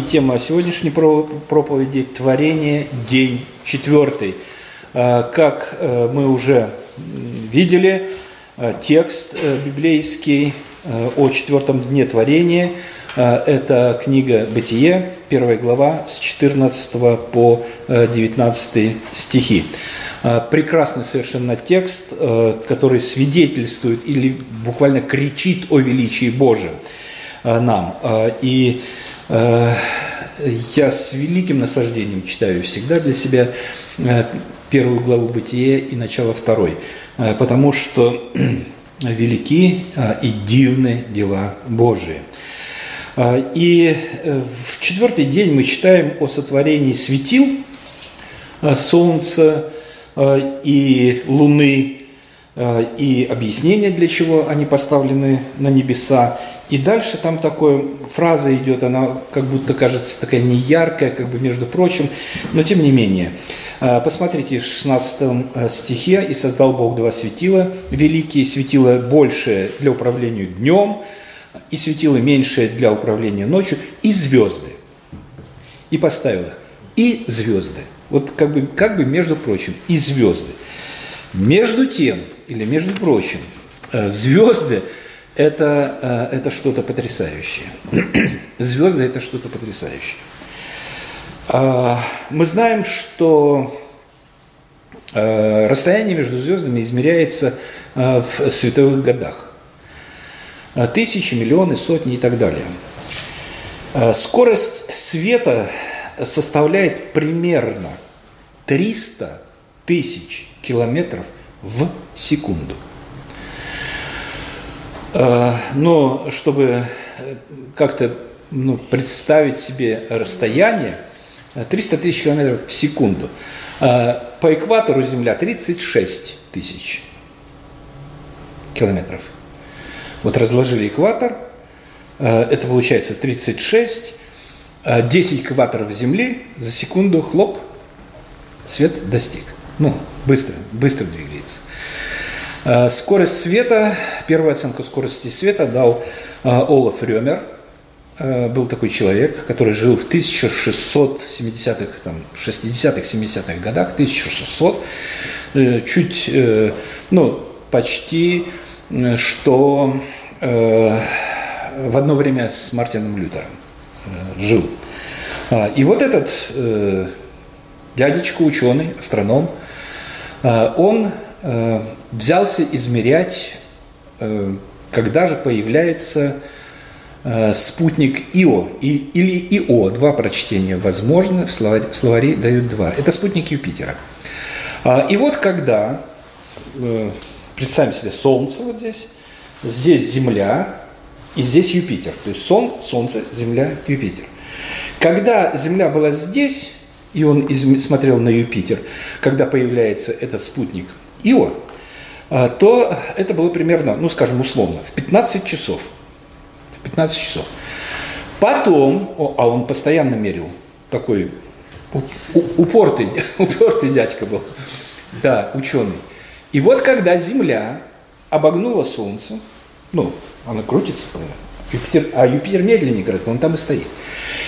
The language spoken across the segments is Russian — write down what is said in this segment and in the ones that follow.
Тема сегодняшней проповеди – творение, день четвертый. А, как э, мы уже видели, э, текст э, библейский о четвертом дне творения – это книга «Бытие», первая глава, с 14 по 19 стихи. А, прекрасный совершенно текст, который свидетельствует или буквально кричит о величии Божьем нам. И Э, я с великим наслаждением читаю всегда для себя э, первую главу Бытия и начало второй, э, потому что велики и дивны дела Божии. И в четвертый день мы читаем о сотворении светил, солнца и луны, и объяснение, для чего они поставлены на небеса, и дальше там такая фраза идет, она как будто кажется такая неяркая, как бы между прочим, но тем не менее. А, посмотрите в 16 э, стихе «И создал Бог два светила, великие светила большее для управления днем, и светило меньшее для управления ночью, и звезды». И поставил их. И звезды. Вот как бы, как бы между прочим, и звезды. Между тем, или между прочим, э, звезды – это, э, это что-то потрясающее. Звезды – это что-то потрясающее. А, мы знаем, что э, расстояние между звездами измеряется э, в световых годах. Тысячи, миллионы, сотни и так далее. Скорость света составляет примерно 300 тысяч километров в секунду – но чтобы э, как-то ну, представить себе расстояние, 300 э, тысяч километров в секунду. По экватору Земля 36 тысяч километров. Вот разложили экватор, это получается 36, 10 экваторов Земли за секунду, хлоп, свет достиг. Ну, быстро, быстро двигается. Э, скорость света, первую оценку скорости света дал э, Олаф Рёмер. Э, был такой человек, который жил в 1670-х, там, 60-х, 70-х годах, 1600, чуть, ну, почти, что в одно время с Мартином Лютером жил. И вот этот дядечка, ученый, астроном, он взялся измерять, э, когда же появляется э, спутник Ио и, или Ио. Два прочтения возможно, в словаре, словаре дают два. Это спутник Юпитера. А, и вот когда, э, представим себе Солнце вот здесь, здесь Земля и здесь Юпитер. То есть Сон, Солнце, Земля, Юпитер. Когда Земля была здесь, и он смотрел на Юпитер, когда появляется этот спутник Ио, а, то это было примерно, ну скажем условно, в 15 часов. В 15 часов. Потом, а он постоянно мерил, такой упортый, упортый дядька был, да, ученый. И вот когда Земля обогнула Солнце, ну, она крутится, Юпитер, а Юпитер медленнее гораздо, он там и стоит.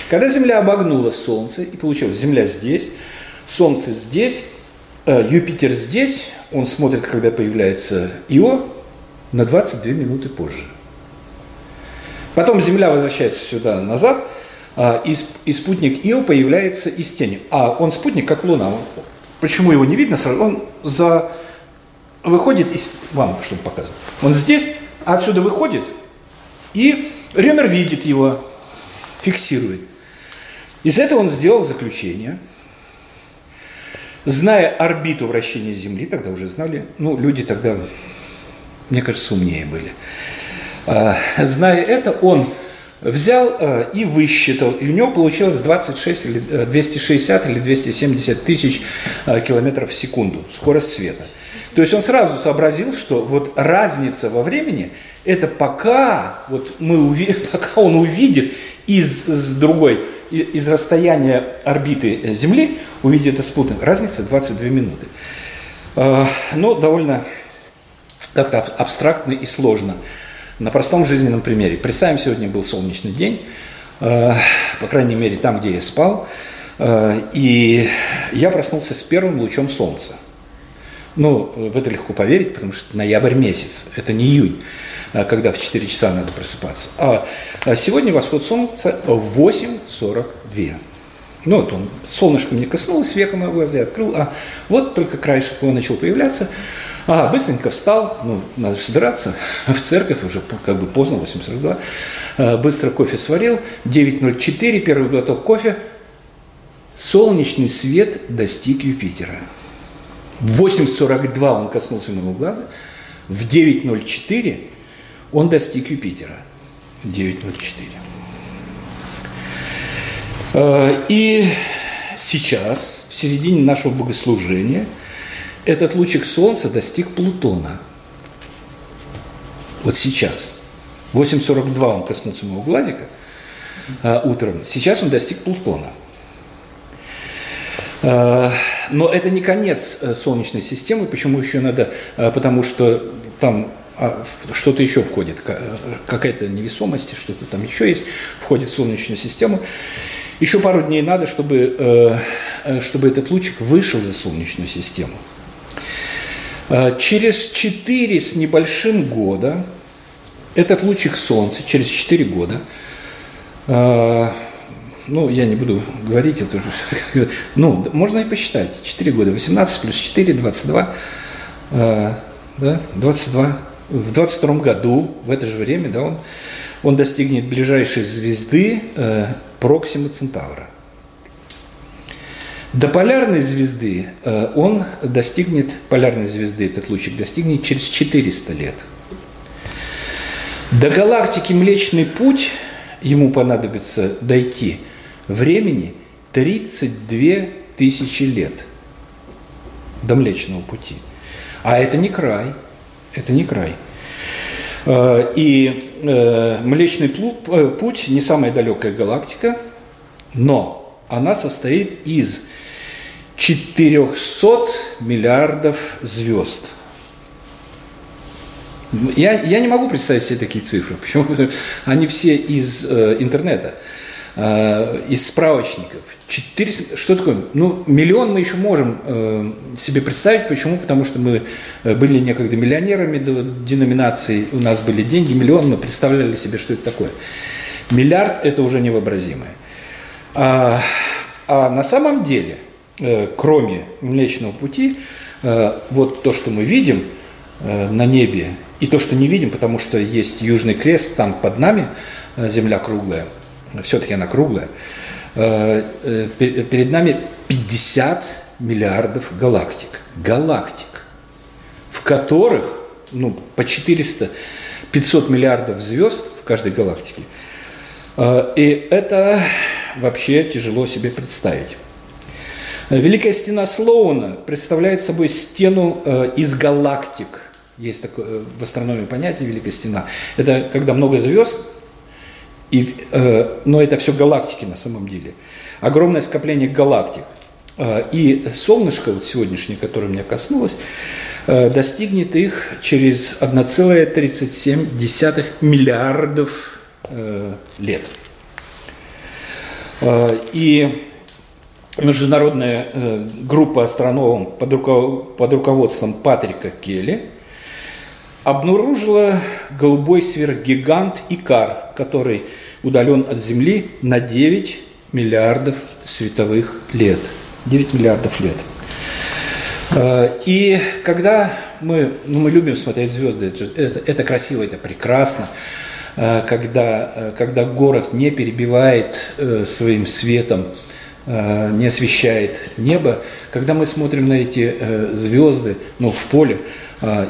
Когда Земля обогнула Солнце, и получилось, Земля здесь, Солнце здесь, Юпитер здесь, он смотрит, когда появляется Ио, на 22 минуты позже. Потом Земля возвращается сюда назад, а, и, и спутник Ио появляется из тени. А он спутник, как Луна. Почему его не видно сразу? Он за... выходит из... Вам, чтобы показывать. Он здесь, а отсюда выходит, и Ремер видит его, фиксирует. Из этого он сделал заключение – Зная орбиту вращения Земли, тогда уже знали, ну, люди тогда, мне кажется, умнее были. А, зная это, он взял а, и высчитал, и у него получилось 26 или 260 э, или 270 тысяч а, километров в секунду, скорость света. То есть он сразу сообразил, что вот разница во времени, это пока, вот мы увидим, пока он увидит из, с другой из расстояния орбиты Земли увидеть этот спутник. Разница 22 минуты. А, но довольно как-то абстрактно и сложно. На простом жизненном примере. Представим, сегодня был солнечный день, по крайней мере, там, где я спал. И я проснулся с первым лучом солнца. Ну, в это легко поверить, потому что ноябрь месяц, это не июнь, когда в 4 часа надо просыпаться. А сегодня восход солнца в 8.42. Ну вот он, солнышко мне коснулось, века моего глаза я открыл, а вот только краешек его начал появляться. А, быстренько встал, ну, надо же собираться в церковь, уже как бы поздно, 8.42. А, быстро кофе сварил, 9.04, первый глоток кофе. Солнечный свет достиг Юпитера. В 8.42 он коснулся моего глаза, в 9.04 он достиг Юпитера. 9.04. Э, и сейчас, в середине нашего богослужения, этот лучик солнца достиг Плутона. Вот сейчас. 8.42 он коснулся моего глазика а, утром. Сейчас он достиг Плутона. Но это не конец Солнечной системы. Почему еще надо? А, потому что там а что-то еще входит, какая-то невесомость, что-то там еще есть, входит в Солнечную систему. Еще пару дней надо, чтобы, э, э, чтобы этот лучик вышел за Солнечную систему. Э, через 4 с небольшим года этот лучик Солнца, через 4 года, ну, я не буду говорить, это уже, ну, можно и посчитать, 4 года, 18 плюс 4, 22, да, 22, в 22 году, в это же время, да, он, он достигнет ближайшей звезды Проксима Центавра. До полярной звезды э, он достигнет, полярной звезды этот лучик достигнет через 400 лет. До галактики Млечный Путь ему понадобится дойти времени 32 тысячи лет до Млечного Пути. А это не край, это не край – Э, и э, Млечный э, Путь не самая далекая галактика, но она состоит из 400 миллиардов звезд. Я, я не могу представить себе такие цифры. Почему? Они все из э, интернета. Э, из справочников. 400, что такое? Ну, миллион мы еще можем э, себе представить. Почему? Потому что мы э, были некогда миллионерами до деноминации, у нас были деньги, миллион, мы представляли себе, что это такое. Миллиард – это уже невообразимое. А, а на самом деле, э, кроме Млечного Пути, э, вот то, что мы видим э, на небе, и то, что не видим, потому что есть Южный Крест, там под нами э, Земля круглая – все-таки она круглая, э, э, перед нами 50 миллиардов галактик. Галактик, в которых ну, по 400, 500 миллиардов звезд в каждой галактике. Э, и это вообще тяжело себе представить. Великая стена Слоуна представляет собой стену из галактик. Есть такое в астрономии понятие Великая стена. Это когда много звезд и, э, но это все галактики на самом деле. Огромное скопление галактик. Э, и солнышко, вот сегодняшнее, которое меня коснулось, э, достигнет их через 1,37 миллиардов э, лет. И международная группа астрономов под руководством Патрика Келли обнаружила голубой сверхгигант Икар, который удален от Земли на 9 миллиардов световых лет. 9 миллиардов лет. Э, и когда мы, ну, мы любим смотреть звезды, это, это красиво, это прекрасно, э, когда, э, когда город не перебивает своим светом, не освещает небо, когда мы смотрим на эти звезды, ну, в поле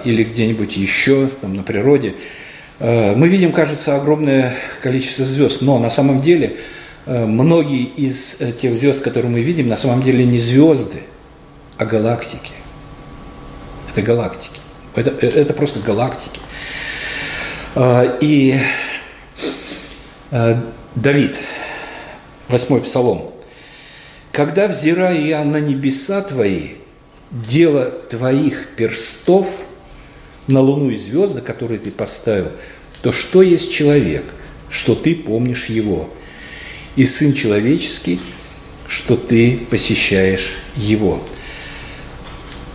или где-нибудь еще, там, на природе, Э, мы видим, кажется, огромное количество звезд, но на самом деле э, многие из э, тех звезд, которые мы видим, на самом деле не звезды, а галактики. Это галактики. Это, это просто галактики. И Давид, восьмой псалом. «Когда взираю я на небеса твои, дело твоих перстов – на Луну и звезды, которые ты поставил, то что есть человек, что ты помнишь его? и Сын Человеческий, что ты посещаешь Его.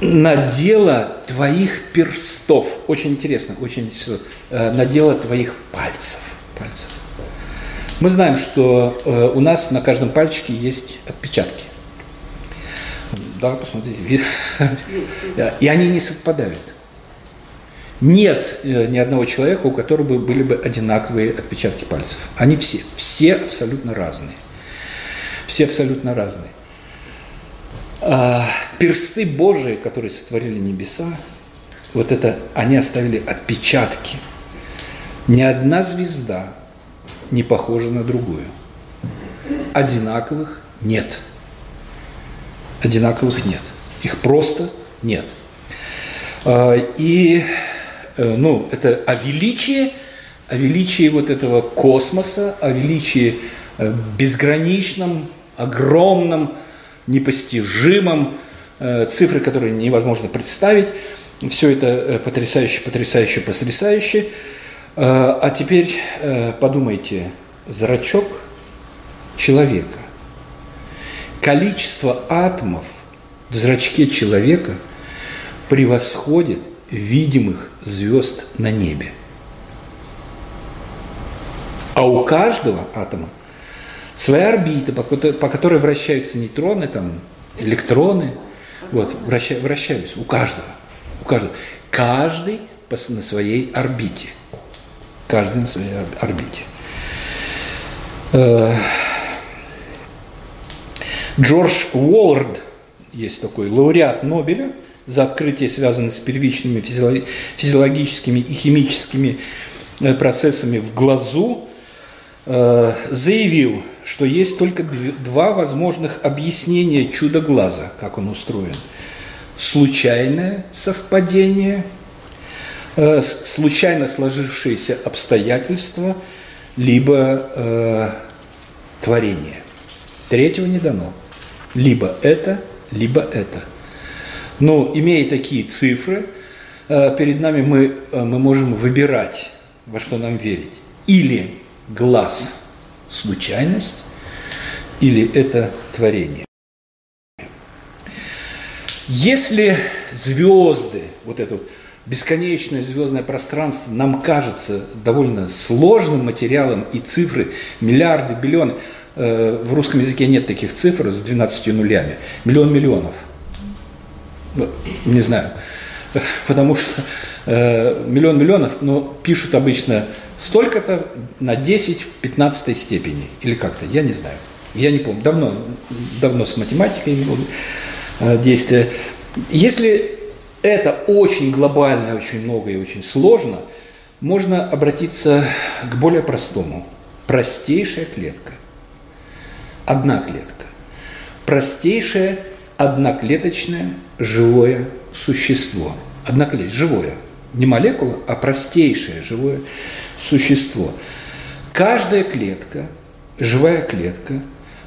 На дело твоих перстов, очень интересно, очень интересно, э, на дело твоих пальцев, пальцев. Мы знаем, что э, у нас на каждом пальчике есть отпечатки. Да, посмотрите. И они не совпадают. Нет э, ни одного человека, у которого были бы одинаковые отпечатки пальцев. Они все, все абсолютно разные. Все абсолютно разные. А, персты Божии, которые сотворили небеса, вот это, они оставили отпечатки. Ни одна звезда не похожа на другую. Одинаковых нет. Одинаковых нет. Их просто нет. А, и Э, ну, это о величии, о величии вот этого космоса, о величии э, безграничном, огромном, непостижимом, э, цифры, которые невозможно представить. Все это потрясающе, потрясающе, потрясающе. А теперь подумайте, зрачок человека. Количество атомов в зрачке человека превосходит видимых звезд на небе. А у каждого атома своя орбита, по которой, вращаются нейтроны, там, электроны, вот, враща, вращаются у каждого. У каждого. Каждый на своей орбите. Каждый на своей орбите. Э, Джордж Уоллард, есть такой лауреат Нобеля, за открытие, связанное с первичными физиологическими и химическими э, процессами в глазу, э, заявил, что есть только два возможных объяснения чуда глаза, как он устроен. Случайное совпадение, случайно сложившиеся обстоятельства, либо э, творение. Третьего не дано. Либо это, либо это. Но имея такие цифры, э, перед нами мы, э, мы можем выбирать, во что нам верить. Или глаз – случайность, или это творение. Если звезды, вот это вот бесконечное звездное пространство нам кажется довольно сложным материалом и цифры миллиарды, биллионы, э, в русском языке нет таких цифр с 12 нулями, миллион миллионов – ну, не знаю, потому что э, миллион миллионов, но пишут обычно столько-то на 10 в 15 степени. Или как-то, я не знаю. Я не помню, давно, давно с математикой буду э, действия. Если это очень глобально, очень много и очень сложно, можно обратиться к более простому. Простейшая клетка. Одна клетка. Простейшая одноклеточное живое существо. Одноклеточное, живое. Не молекула, а простейшее живое существо. Каждая клетка, живая клетка,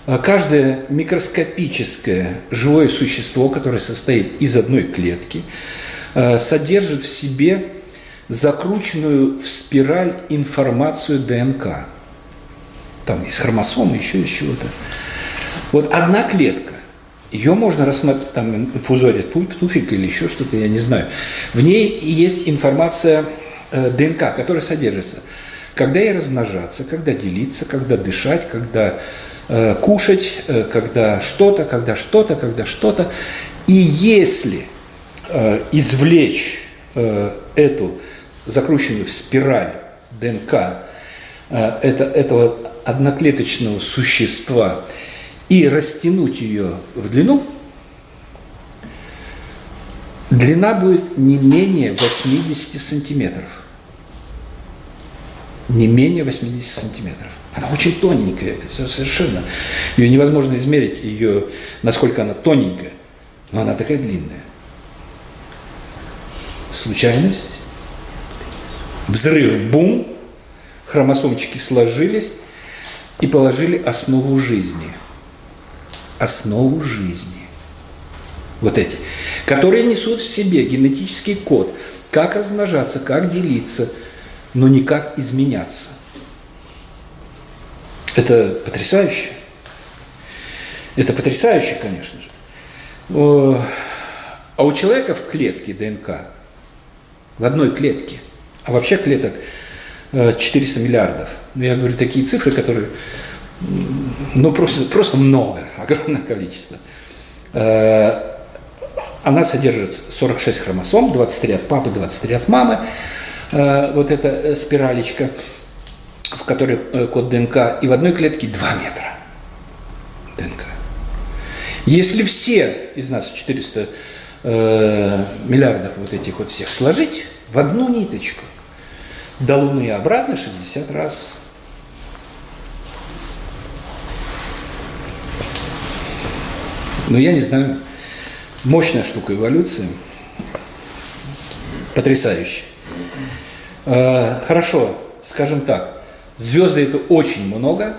каждое микроскопическое живое существо, которое состоит из одной клетки, а, содержит в себе закрученную в спираль информацию ДНК. Там из хромосомы, еще из чего-то. Вот одна клетка ее можно рассмотреть, там, инфузория туфик или еще что-то, я не знаю. В ней есть информация э, ДНК, которая содержится. Когда ей размножаться, когда делиться, когда дышать, когда э, кушать, э, когда что-то, когда что-то, когда что-то. И если э, извлечь э, эту закрученную в спираль ДНК э, это, этого одноклеточного существа и растянуть ее в длину, длина будет не менее 80 сантиметров. Не менее 80 сантиметров. Она очень тоненькая, совершенно. Ее невозможно измерить, ее, насколько она тоненькая, но она такая длинная. Случайность, взрыв, бум, хромосомчики сложились и положили основу жизни – основу жизни. Вот эти, которые несут в себе генетический код, как размножаться, как делиться, но не как изменяться. Это потрясающе. Это потрясающе, конечно же. А у человека в клетке ДНК, в одной клетке, а вообще клеток 400 миллиардов. Ну, я говорю такие цифры, которые, ну, просто, просто много, огромное количество. Она содержит 46 хромосом, 23 от папы, 23 от мамы. Э, вот эта э, спиралечка, в которой э, код ДНК, и в одной клетке 2 метра ДНК. Если все из нас 400 миллиардов вот этих вот всех сложить в одну ниточку, до Луны и обратно 60 раз. Ну, я не знаю, Мощная штука эволюции. Потрясающе. Э, хорошо, скажем так, звезды это очень много,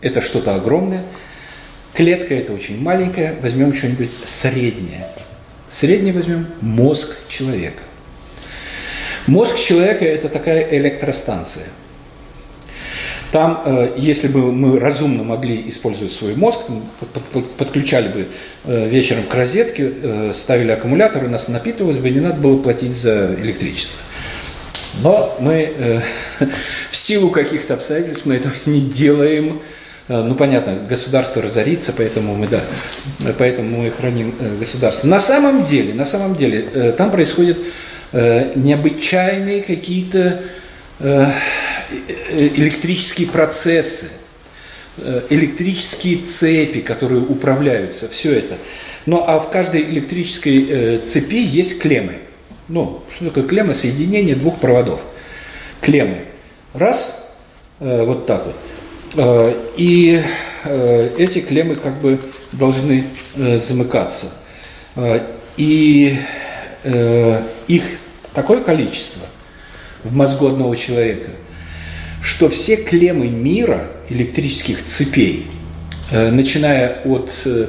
это что-то огромное. Клетка это очень маленькая, возьмем что-нибудь среднее. Среднее возьмем мозг человека. Мозг человека это такая электростанция – там, э, если бы мы разумно могли использовать свой мозг, подключали бы э, вечером к розетке, э, ставили аккумулятор, и нас напитывалось бы, не надо было платить за электричество. Но мы в силу каких-то обстоятельств мы этого не делаем. Ну, понятно, государство разорится, поэтому мы, да, поэтому мы храним государство. На самом деле, на самом деле, там происходят необычайные какие-то Э, электрические процессы, э, электрические цепи, которые управляются, все это. Ну а в каждой электрической э, цепи есть клеммы. Ну, что такое клемма? Соединение двух проводов. Клеммы. Раз, вот так вот. И эти клеммы как бы должны замыкаться. И их такое количество в мозгу одного человека – что все клеммы мира электрических цепей, э, начиная от, э,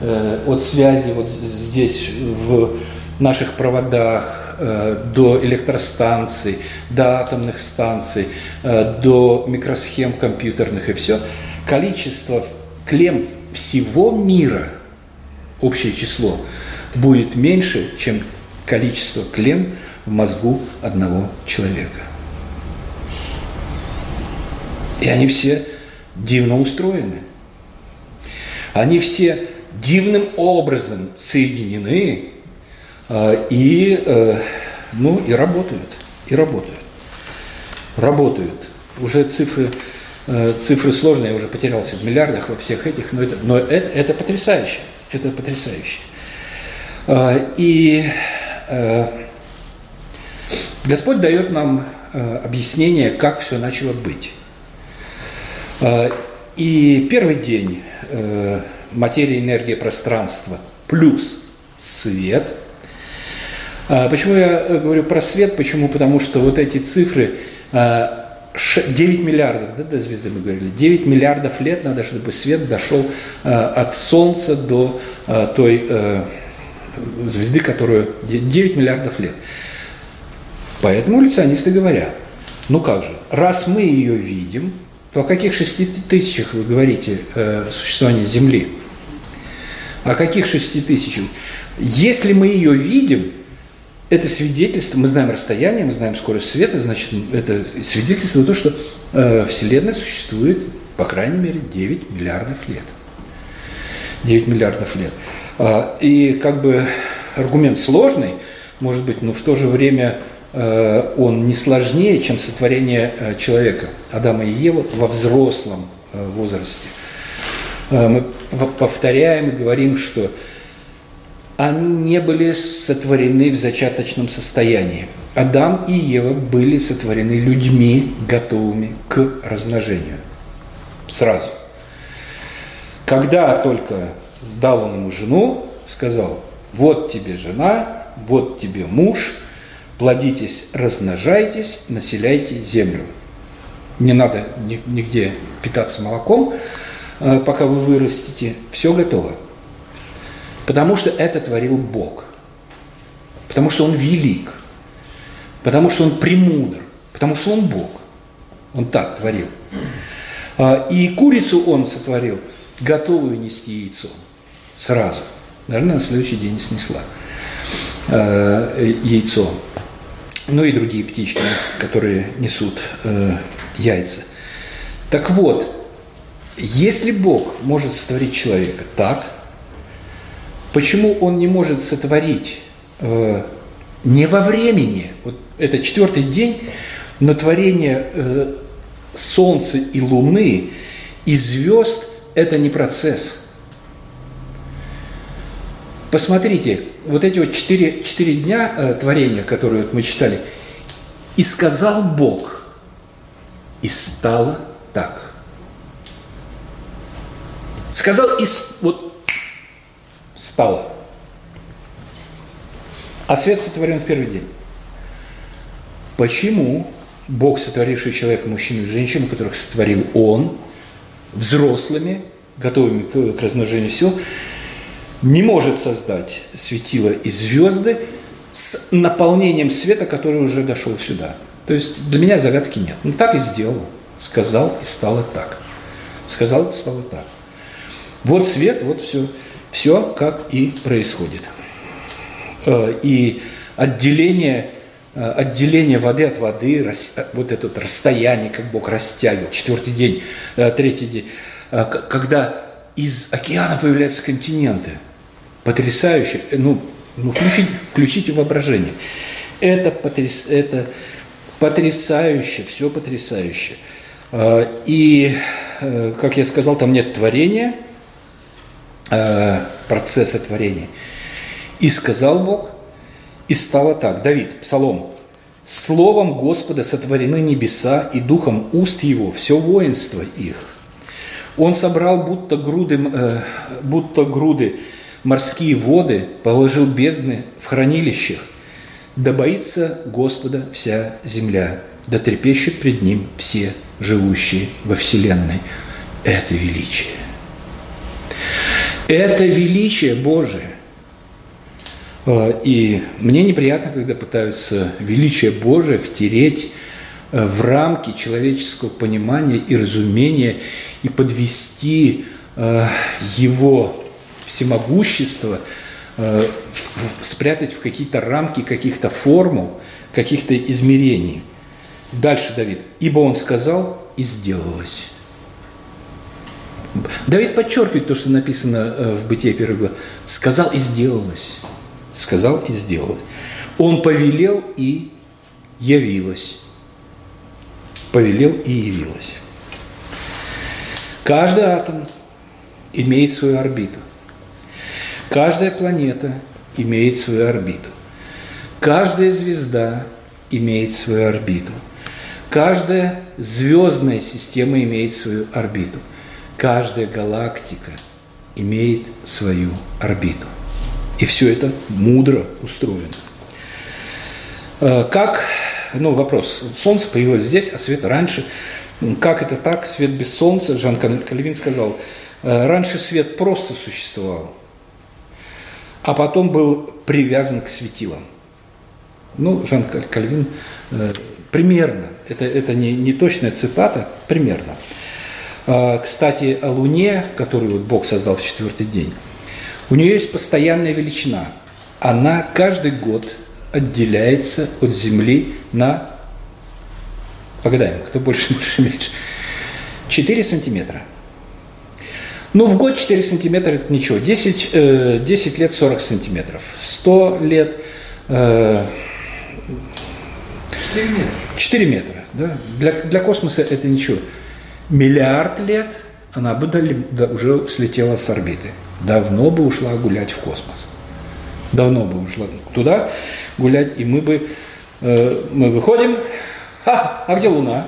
э, от связи вот здесь в наших проводах, до электростанций, до атомных станций, до микросхем компьютерных и все, количество клем всего мира, общее число, будет меньше, чем количество клем в мозгу одного человека. И они все дивно устроены. Они все дивным образом соединены э, и, э, ну, и работают. И работают. Работают. Уже цифры, э, цифры сложные, я уже потерялся в миллиардах во всех этих, но это, но это, это потрясающе. Это потрясающе. Э, и э, Господь дает нам объяснение, как все начало быть. А, и первый день материя, энергия, пространство плюс свет. А, почему я говорю про свет? Почему? Потому что вот эти цифры 9 а, миллиардов, да, до звезды мы говорили, 9 миллиардов лет надо, чтобы свет дошел от Солнца до той э, звезды, которую 9 миллиардов лет. Поэтому эволюционисты говорят, ну как же, раз мы ее видим, то о каких шести тысячах вы говорите э, существования Земли? О каких шести тысячах? Если мы ее видим, это свидетельство, мы знаем расстояние, мы знаем скорость света, значит, это свидетельство того, что э, Вселенная существует, по крайней мере, 9 миллиардов лет. 9 миллиардов лет. А, и как бы аргумент сложный, может быть, но в то же время Э, он не сложнее, чем сотворение э, человека, Адама и Евы, во взрослом э, возрасте. Мы повторяем и говорим, что они не были сотворены в зачаточном состоянии. Адам и Ева были сотворены людьми, готовыми к размножению. Сразу. Когда только дал он ему жену, сказал, вот тебе жена, вот тебе муж – плодитесь, размножайтесь, населяйте землю. Не надо нигде питаться молоком, э, пока вы вырастете. Все готово. Потому что это творил Бог. Потому что Он велик. Потому что Он премудр. Потому что Он Бог. Он так творил. А, и курицу он сотворил, готовую нести яйцо сразу. Наверное, на следующий день снесла яйцо. Ну и другие птички, которые несут яйца. Так вот, если Бог может сотворить человека так, почему Он не может сотворить э, не во времени, вот это четвертый день, но творение э, Солнца и Луны и звезд – это не процесс. Посмотрите, вот эти вот четыре, четыре дня э, творения, которые вот мы читали, «И сказал Бог, и стало так». Сказал и вот стало. А свет сотворен в первый день. Почему Бог, сотворивший человека, мужчину и женщину, которых сотворил Он, взрослыми, готовыми к, размножению сил, не может создать светило и звезды с наполнением света, который уже дошел сюда. То есть для меня загадки нет. Ну так и сделал. Сказал и стало так. Сказал и стало так. Вот свет, вот все. Все как и происходит. Э, и отделение, э, отделение воды от воды, э, вот это вот расстояние, как Бог растягивал, четвертый день, третий день, когда из океана появляются континенты, потрясающе, ну, ну включите, включите воображение. Это, потряс, это потрясающе, все потрясающе. И, как я сказал, там нет творения – процесса творения. И сказал Бог, и стало так. Давид, Псалом. Словом Господа сотворены небеса, и духом уст его все воинство их. Он собрал будто груды, э, будто груды морские воды, положил бездны в хранилищах. Да боится Господа вся земля, да трепещет пред Ним все живущие во вселенной. Это величие. Это величие Божие. Э, и мне неприятно, когда пытаются величие Божие втереть э, в рамки человеческого понимания и разумения и подвести э, его всемогущество, спрятать в какие-то рамки каких-то формул, каких-то измерений. Дальше Давид. «Ибо он сказал, и сделалось». Давид подчеркивает то, что написано э, в Бытие первой главы. Сказал и сделалось. Сказал и сделалось. Он повелел и явилось. Повелел и явилось. Каждый атом имеет свою орбиту. Каждая планета имеет свою орбиту. Каждая звезда имеет свою орбиту. Каждая звездная система имеет свою орбиту – каждая галактика имеет свою орбиту. И все это мудро устроено. Э, как, ну вопрос, Солнце появилось здесь, а свет раньше. Как это так, свет без Солнца? Жан Кальвин сказал, «Э, раньше свет просто существовал, а потом был привязан к светилам. Ну, Жан Кальвин э, примерно, это, это не, не точная цитата, примерно. А, кстати, о Луне, которую вот Бог создал в четвертый день, у нее есть постоянная величина. Она каждый год отделяется от Земли на, погадаем, кто больше, больше, меньше, 4 сантиметра. Ну, в год 4 сантиметра – это ничего. 10, 10 э, лет – 40 сантиметров. 100 лет э, 4 метра. 4 метра, да. Для, для космоса это ничего миллиард лет она бы уже слетела с орбиты. Давно бы ушла гулять в космос. Давно бы ушла туда гулять, и мы бы, э, мы выходим, а, а где Луна?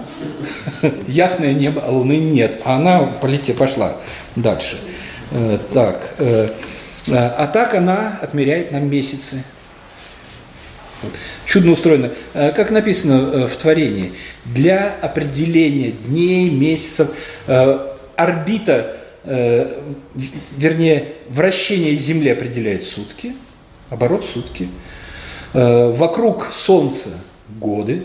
Ясное небо, а Луны нет. А она полетела, пошла дальше. Э, так, э, э, а так она отмеряет нам месяцы. Чудно устроено. Э, как написано э, в творении, для определения дней, месяцев, э, орбита, вернее, вращение Земли определяет сутки, оборот сутки. Вокруг Солнца годы,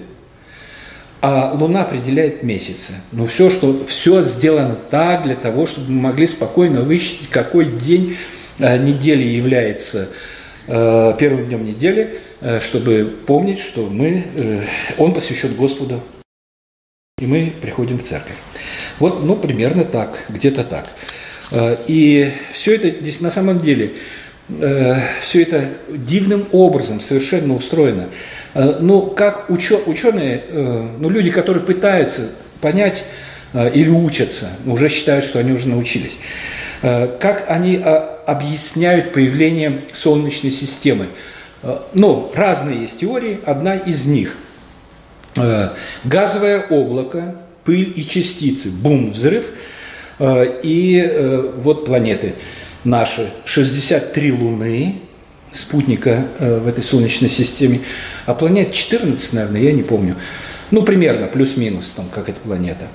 а Луна определяет месяцы. Ну, все, что, все сделано так для того, чтобы мы могли спокойно высчитать, какой день э, недели является э, первым днем недели, э, чтобы помнить, что мы, э, он посвящен Господу, и мы приходим в церковь. Вот, ну, примерно так, где-то так. Э, и все это здесь на самом деле, э, все это дивным образом совершенно устроено. Э, ну, как ученые, э, ну, люди, которые пытаются понять э, или учатся, уже считают, что они уже научились, как они объясняют появление Солнечной системы. Ну, разные есть теории, одна из них. Газовое облако, пыль и частицы, бум, взрыв, и вот планеты наши, 63 Луны, спутника э, в этой Солнечной системе, а планет 14, наверное, я не помню. Ну, примерно, плюс-минус, там, как эта планета.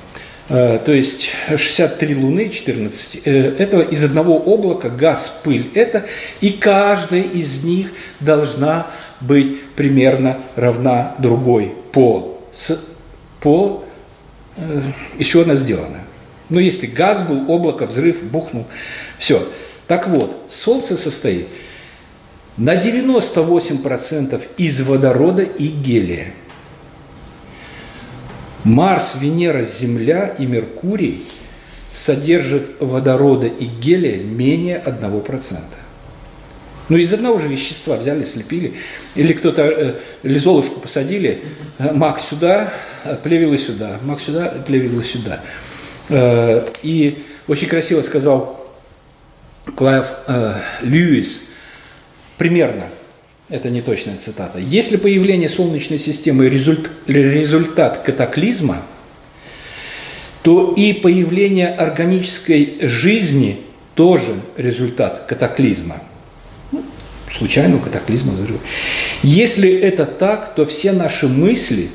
Э, то есть 63 Луны, 14. Э, это из одного облака газ, пыль. Это, и каждая из них должна быть примерно равна другой по, по еще она сделана. Но если газ был, облако, взрыв, бухнул, все. Так вот, Солнце состоит – на 98% из водорода и гелия. Марс, Венера, Земля и Меркурий содержат водорода и гелия менее 1%. Ну, из одного же вещества взяли, слепили. Или кто-то э, ли Золушку посадили, э, мак сюда, э, плевелы сюда, мак сюда, плевелы сюда. Э, и очень красиво сказал Клайв э, Льюис – примерно, это не точная цитата, если появление Солнечной системы результ, результат катаклизма, то и появление органической жизни тоже результат катаклизма. Ну, случайного катаклизма взрыва. Если это так, то все наши мысли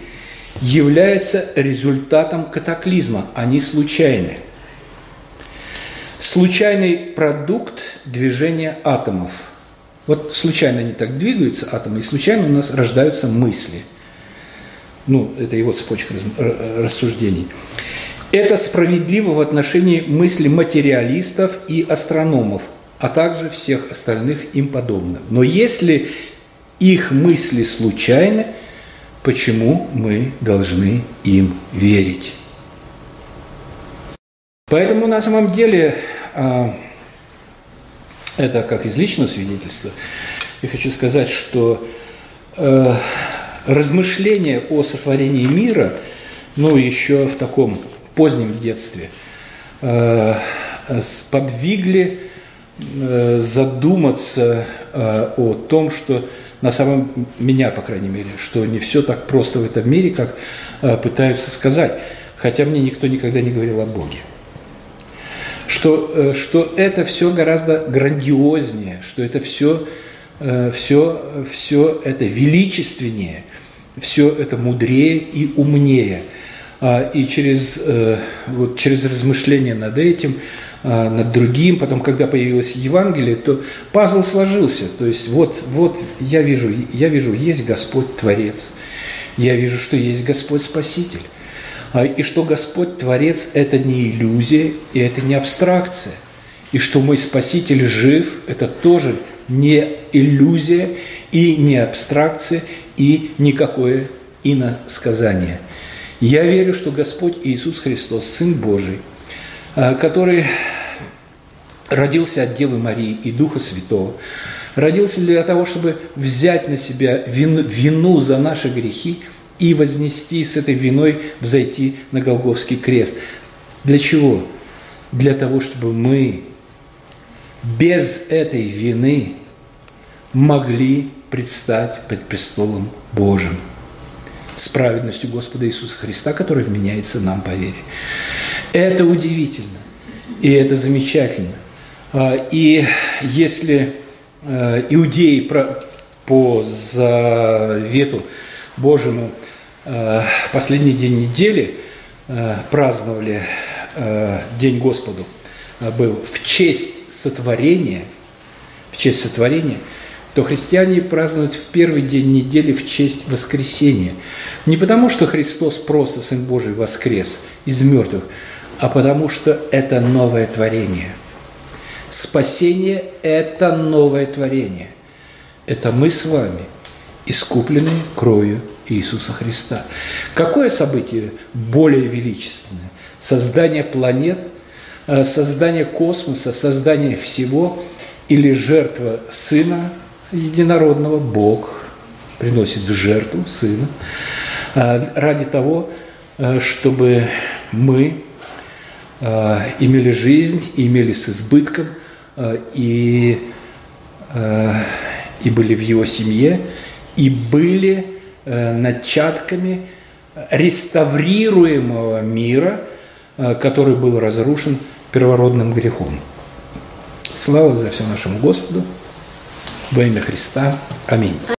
являются результатом катаклизма, они случайны. Случайный продукт движения атомов – вот случайно они так двигаются, атомы, и случайно у нас рождаются мысли. Ну, это его цепочка рассуждений. Это справедливо в отношении мысли материалистов и астрономов, а также всех остальных им подобных. Но если их мысли случайны, почему мы должны им верить? Поэтому на самом деле а, это как из личного свидетельства. Я хочу сказать, что э, размышления о сотворении мира, ну, еще в таком позднем детстве, э, сподвигли э, задуматься э, о том, что на самом меня, по крайней мере, что не все так просто в этом мире, как э, пытаются сказать. Хотя мне никто никогда не говорил о Боге что, э, что это все гораздо грандиознее, что это все, все, э, все это величественнее, все это мудрее и умнее. А, и через, э, вот, через размышления над этим, а, над другим, потом, когда появилось Евангелие, то пазл сложился. То есть вот, вот я вижу, я вижу, есть Господь Творец, я вижу, что есть Господь Спаситель. А, и что Господь Творец – это не иллюзия, и это не абстракция. И что мой Спаситель жив – это тоже не иллюзия, и не абстракция, и никакое иносказание. Я верю, что Господь Иисус Христос, Сын Божий, а, который родился от Девы Марии и Духа Святого, родился для того, чтобы взять на себя вину за наши грехи и вознести с этой виной, взойти на Голговский крест. Для чего? Для того, чтобы мы без этой вины могли предстать под престолом Божьим с праведностью Господа Иисуса Христа, который вменяется нам по вере. Это удивительно, и это замечательно. А, и если э, иудеи по завету Божьему в последний день недели э, праздновали э, День Господу был в честь сотворения, в честь сотворения, то христиане празднуют в первый день недели в честь воскресения. Не потому, что Христос просто Сын Божий воскрес из мертвых, а потому что это новое творение. Спасение – это новое творение. Это мы с вами, искупленные кровью Иисуса Христа. Какое событие более величественное? Создание планет, э, создание космоса, создание всего или жертва Сына единородного Бог приносит в жертву Сына э, ради того, э, чтобы мы имели жизнь, имели с избытком и, и были в Его семье, и были начатками реставрируемого мира, э, который был разрушен первородным грехом. Слава за все нашему Господу. Во имя Христа. Аминь.